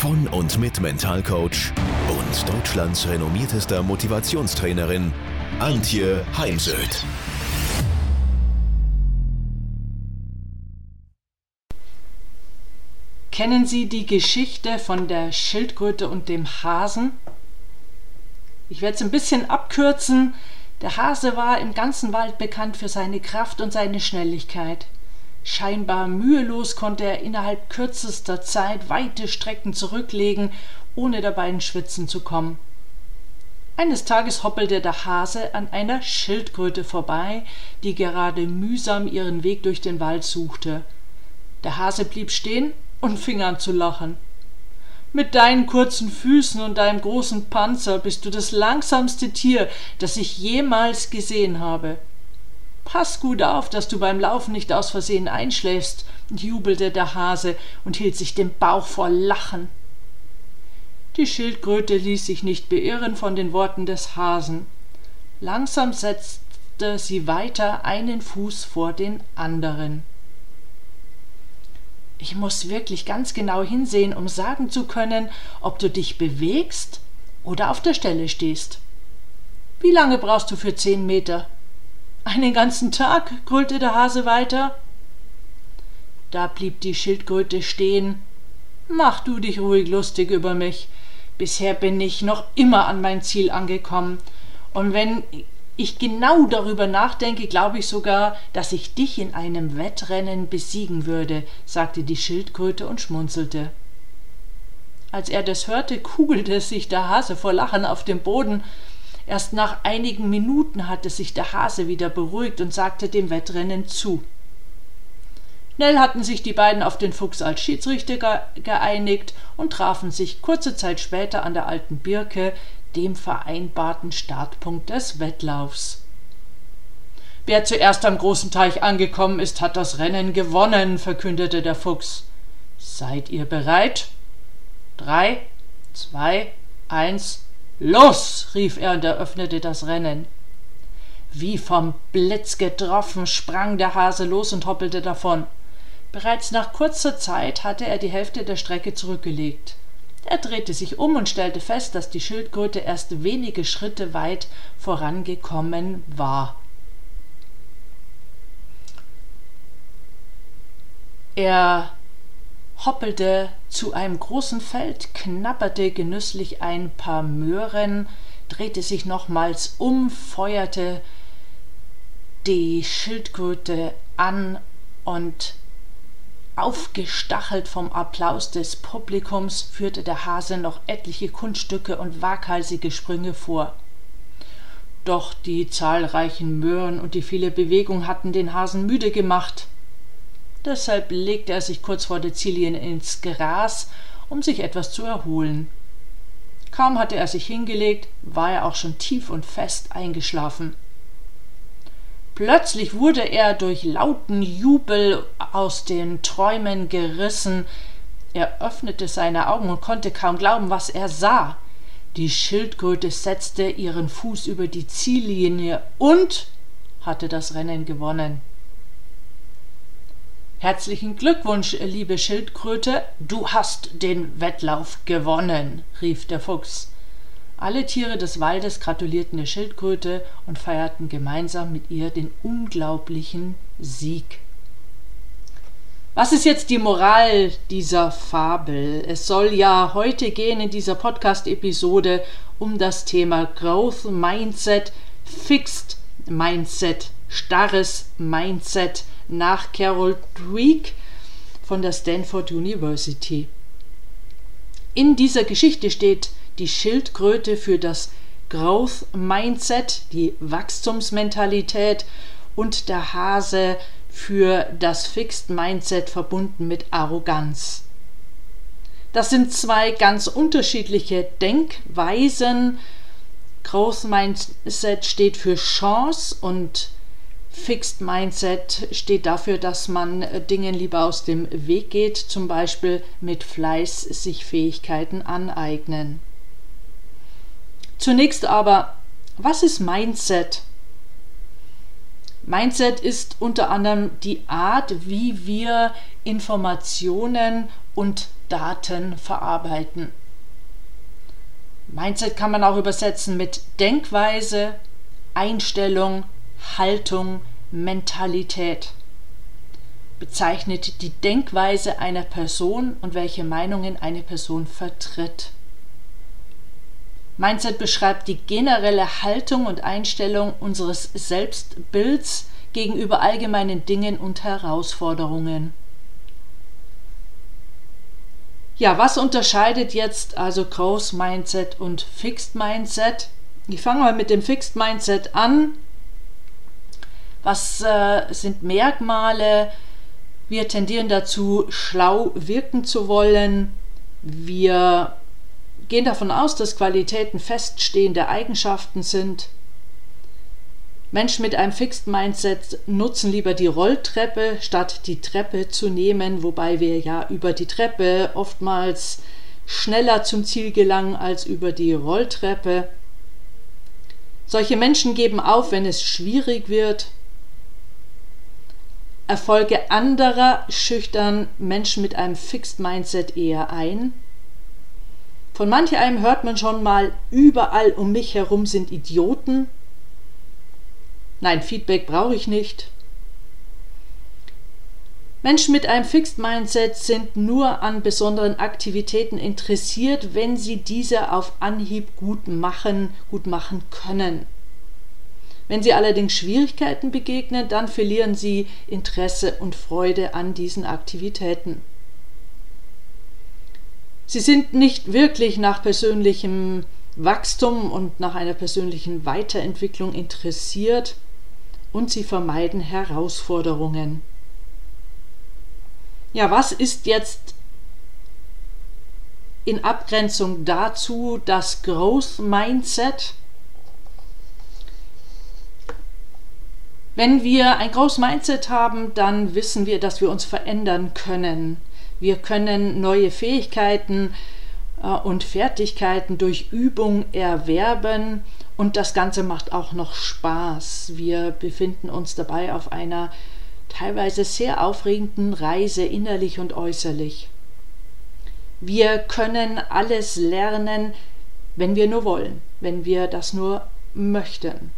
von und mit Mentalcoach und Deutschlands renommiertester Motivationstrainerin Antje Heimsöth. Kennen Sie die Geschichte von der Schildkröte und dem Hasen? Ich werde es ein bisschen abkürzen. Der Hase war im ganzen Wald bekannt für seine Kraft und seine Schnelligkeit. Scheinbar mühelos konnte er innerhalb kürzester Zeit weite Strecken zurücklegen, ohne dabei in Schwitzen zu kommen. Eines Tages hoppelte der Hase an einer Schildkröte vorbei, die gerade mühsam ihren Weg durch den Wald suchte. Der Hase blieb stehen und fing an zu lachen. Mit deinen kurzen Füßen und deinem großen Panzer bist du das langsamste Tier, das ich jemals gesehen habe. Pass gut auf, dass du beim Laufen nicht aus Versehen einschläfst, jubelte der Hase und hielt sich den Bauch vor Lachen. Die Schildkröte ließ sich nicht beirren von den Worten des Hasen. Langsam setzte sie weiter einen Fuß vor den anderen. Ich muss wirklich ganz genau hinsehen, um sagen zu können, ob du dich bewegst oder auf der Stelle stehst. Wie lange brauchst du für zehn Meter? Einen ganzen Tag, grüllte der Hase weiter. Da blieb die Schildkröte stehen. Mach du dich ruhig lustig über mich. Bisher bin ich noch immer an mein Ziel angekommen. Und wenn ich genau darüber nachdenke, glaube ich sogar, dass ich dich in einem Wettrennen besiegen würde, sagte die Schildkröte und schmunzelte. Als er das hörte, kugelte sich der Hase vor Lachen auf dem Boden, Erst nach einigen Minuten hatte sich der Hase wieder beruhigt und sagte dem Wettrennen zu. Schnell hatten sich die beiden auf den Fuchs als Schiedsrichter geeinigt und trafen sich kurze Zeit später an der alten Birke, dem vereinbarten Startpunkt des Wettlaufs. Wer zuerst am großen Teich angekommen ist, hat das Rennen gewonnen, verkündete der Fuchs. Seid ihr bereit? Drei, zwei, eins, Los! rief er und eröffnete das Rennen. Wie vom Blitz getroffen sprang der Hase los und hoppelte davon. Bereits nach kurzer Zeit hatte er die Hälfte der Strecke zurückgelegt. Er drehte sich um und stellte fest, dass die Schildkröte erst wenige Schritte weit vorangekommen war. Er hoppelte zu einem großen Feld, knabberte genüsslich ein paar Möhren, drehte sich nochmals um, feuerte die Schildkröte an und aufgestachelt vom Applaus des Publikums führte der Hase noch etliche Kunststücke und waghalsige Sprünge vor. Doch die zahlreichen Möhren und die viele Bewegung hatten den Hasen müde gemacht. Deshalb legte er sich kurz vor der Ziellinie ins Gras, um sich etwas zu erholen. Kaum hatte er sich hingelegt, war er auch schon tief und fest eingeschlafen. Plötzlich wurde er durch lauten Jubel aus den Träumen gerissen. Er öffnete seine Augen und konnte kaum glauben, was er sah. Die Schildkröte setzte ihren Fuß über die Ziellinie und hatte das Rennen gewonnen. Herzlichen Glückwunsch, liebe Schildkröte, du hast den Wettlauf gewonnen, rief der Fuchs. Alle Tiere des Waldes gratulierten der Schildkröte und feierten gemeinsam mit ihr den unglaublichen Sieg. Was ist jetzt die Moral dieser Fabel? Es soll ja heute gehen in dieser Podcast-Episode um das Thema Growth Mindset, Fixed Mindset, starres Mindset, nach Carol Dweck von der Stanford University. In dieser Geschichte steht die Schildkröte für das Growth Mindset, die Wachstumsmentalität und der Hase für das Fixed Mindset verbunden mit Arroganz. Das sind zwei ganz unterschiedliche Denkweisen Growth Mindset steht für Chance und Fixed Mindset steht dafür, dass man äh, Dingen lieber aus dem Weg geht, zum Beispiel mit Fleiß sich Fähigkeiten aneignen. Zunächst aber, was ist Mindset? Mindset ist unter anderem die Art, wie wir Informationen und Daten verarbeiten. Mindset kann man auch übersetzen mit Denkweise, Einstellung, Haltung, Mentalität. Bezeichnet die Denkweise einer Person und welche Meinungen eine Person vertritt. Mindset beschreibt die generelle Haltung und Einstellung unseres Selbstbilds gegenüber allgemeinen Dingen und Herausforderungen. Ja, was unterscheidet jetzt also Growth Mindset und Fixed Mindset? Ich fange mal mit dem Fixed Mindset an. Was äh, sind Merkmale? Wir tendieren dazu, schlau wirken zu wollen. Wir gehen davon aus, dass Qualitäten feststehende Eigenschaften sind. Menschen mit einem Fixed Mindset nutzen lieber die Rolltreppe, statt die Treppe zu nehmen, wobei wir ja über die Treppe oftmals schneller zum Ziel gelangen als über die Rolltreppe. Solche Menschen geben auf, wenn es schwierig wird. Erfolge anderer schüchtern Menschen mit einem Fixed Mindset eher ein. Von manch einem hört man schon mal, überall um mich herum sind Idioten Nein, Feedback brauche ich nicht. Menschen mit einem Fixed Mindset sind nur an besonderen Aktivitäten interessiert, wenn sie diese auf Anhieb gut machen, gut machen können. Wenn sie allerdings Schwierigkeiten begegnen, dann verlieren sie Interesse und Freude an diesen Aktivitäten. Sie sind nicht wirklich nach persönlichem Wachstum und nach einer persönlichen Weiterentwicklung interessiert, und sie vermeiden Herausforderungen. Ja, was ist jetzt in Abgrenzung dazu das Growth Mindset? Wenn wir ein Growth Mindset haben, dann wissen wir, dass wir uns verändern können. Wir können neue Fähigkeiten äh, und Fertigkeiten durch Übung erwerben und das Ganze macht auch noch Spaß. Wir befinden uns dabei auf einer teilweise sehr aufregenden Reise innerlich und äußerlich. Wir können alles lernen, wenn wir nur wollen, wenn wir das nur möchten.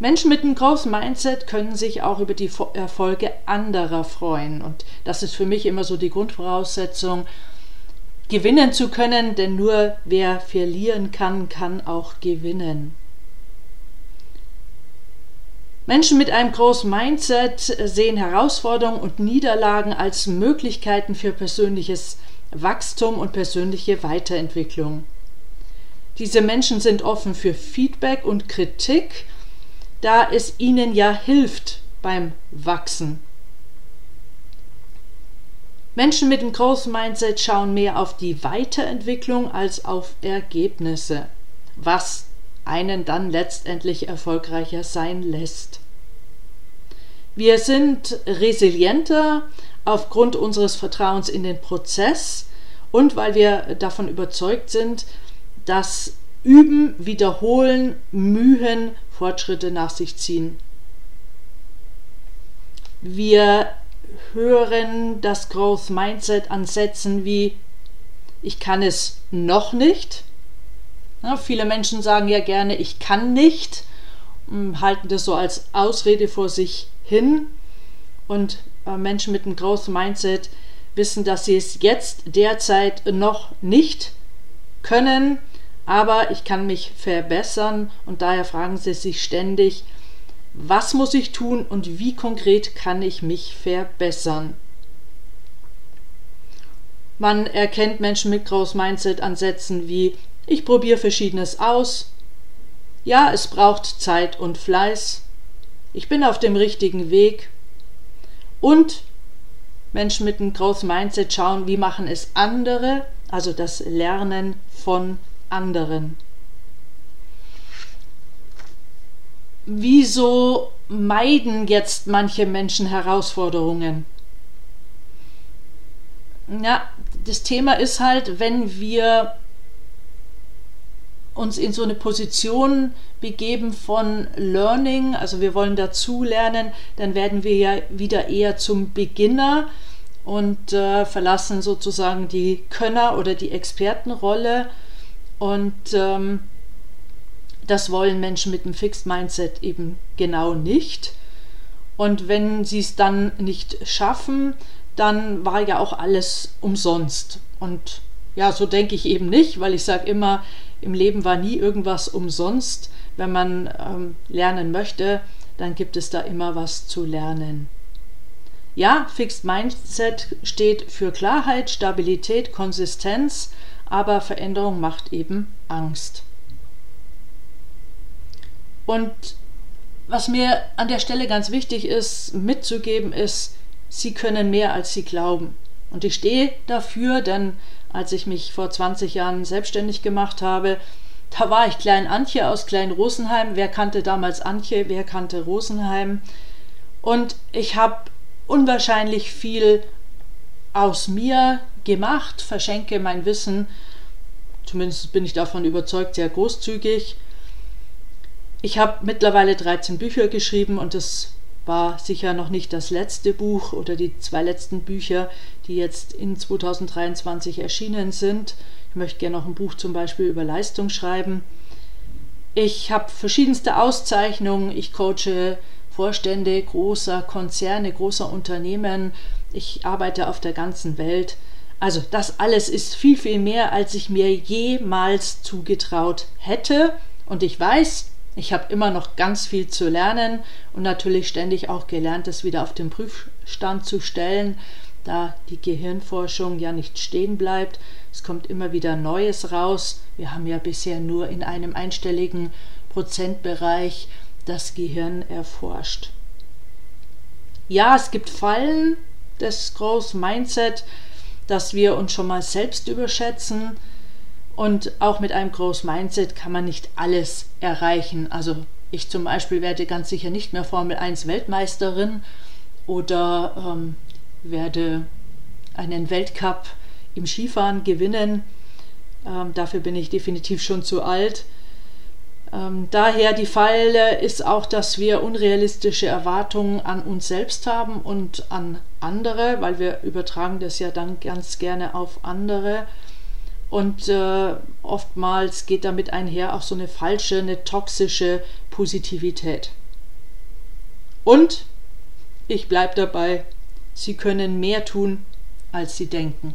Menschen mit einem großen Mindset können sich auch über die Erfolge anderer freuen. Und das ist für mich immer so die Grundvoraussetzung, gewinnen zu können, denn nur wer verlieren kann, kann auch gewinnen. Menschen mit einem großen Mindset sehen Herausforderungen und Niederlagen als Möglichkeiten für persönliches Wachstum und persönliche Weiterentwicklung. Diese Menschen sind offen für Feedback und Kritik, da es ihnen ja hilft beim Wachsen. Menschen mit dem großen Mindset schauen mehr auf die Weiterentwicklung als auf Ergebnisse, was einen dann letztendlich erfolgreicher sein lässt. Wir sind resilienter aufgrund unseres Vertrauens in den Prozess und weil wir davon überzeugt sind, dass Üben, Wiederholen, Mühen Fortschritte nach sich ziehen. Wir hören das Growth Mindset an Sätzen wie ich kann es noch nicht. Ja, viele Menschen sagen ja gerne, ich kann nicht, halten das so als Ausrede vor sich hin. Und äh, Menschen mit einem Growth Mindset wissen, dass sie es jetzt derzeit noch nicht können, aber ich kann mich verbessern und daher fragen sie sich ständig, was muss ich tun und wie konkret kann ich mich verbessern? Man erkennt Menschen mit Growth Mindset Ansätzen wie ich probiere verschiedenes aus. Ja, es braucht Zeit und Fleiß. Ich bin auf dem richtigen Weg. Und Menschen mit einem Growth Mindset schauen, wie machen es andere, also das Lernen von anderen. wieso meiden jetzt manche Menschen Herausforderungen? Ja, das Thema ist halt, wenn wir uns in so eine Position begeben von Learning, also wir wollen dazu lernen, dann werden wir ja wieder eher zum Beginner und äh, verlassen sozusagen die Könner- oder die Expertenrolle. Und ähm, das wollen Menschen mit einem Fixed Mindset eben genau nicht. Und wenn sie es dann nicht schaffen, dann war ja auch alles umsonst. Und ja, so denke ich eben nicht, weil ich sage immer, im Leben war nie irgendwas umsonst. Wenn man ähm, lernen möchte, dann gibt es da immer was zu lernen. Ja, Fixed Mindset steht für Klarheit, Stabilität, Konsistenz, aber Veränderung macht eben Angst. Und was mir an der Stelle ganz wichtig ist, mitzugeben, ist, Sie können mehr, als Sie glauben. Und ich stehe dafür, denn als ich mich vor 20 Jahren selbstständig gemacht habe, da war ich Klein Antje aus Klein Rosenheim. Wer kannte damals Antje? Wer kannte Rosenheim? Und ich habe unwahrscheinlich viel aus mir gemacht, verschenke mein Wissen, zumindest bin ich davon überzeugt, sehr großzügig. Ich habe mittlerweile 13 Bücher geschrieben und es war sicher noch nicht das letzte Buch oder die zwei letzten Bücher, die jetzt in 2023 erschienen sind. Ich möchte gerne noch ein Buch zum Beispiel über Leistung schreiben. Ich habe verschiedenste Auszeichnungen. Ich coache Vorstände großer Konzerne, großer Unternehmen. Ich arbeite auf der ganzen Welt. Also das alles ist viel, viel mehr, als ich mir jemals zugetraut hätte. Und ich weiß, ich habe immer noch ganz viel zu lernen und natürlich ständig auch gelernt, das wieder auf den Prüfstand zu stellen, da die Gehirnforschung ja nicht stehen bleibt. Es kommt immer wieder Neues raus. Wir haben ja bisher nur in einem einstelligen Prozentbereich das Gehirn erforscht. Ja, es gibt Fallen des Growth Mindset, dass wir uns schon mal selbst überschätzen, und auch mit einem Growth Mindset kann man nicht alles erreichen. Also ich zum Beispiel werde ganz sicher nicht mehr Formel 1 Weltmeisterin oder ähm, werde einen Weltcup im Skifahren gewinnen. Ähm, dafür bin ich definitiv schon zu alt. Ähm, daher die Falle ist auch, dass wir unrealistische Erwartungen an uns selbst haben und an andere, weil wir übertragen das ja dann ganz gerne auf andere. Und äh, oftmals geht damit einher auch so eine falsche, eine toxische Positivität. Und ich bleibe dabei, Sie können mehr tun, als Sie denken.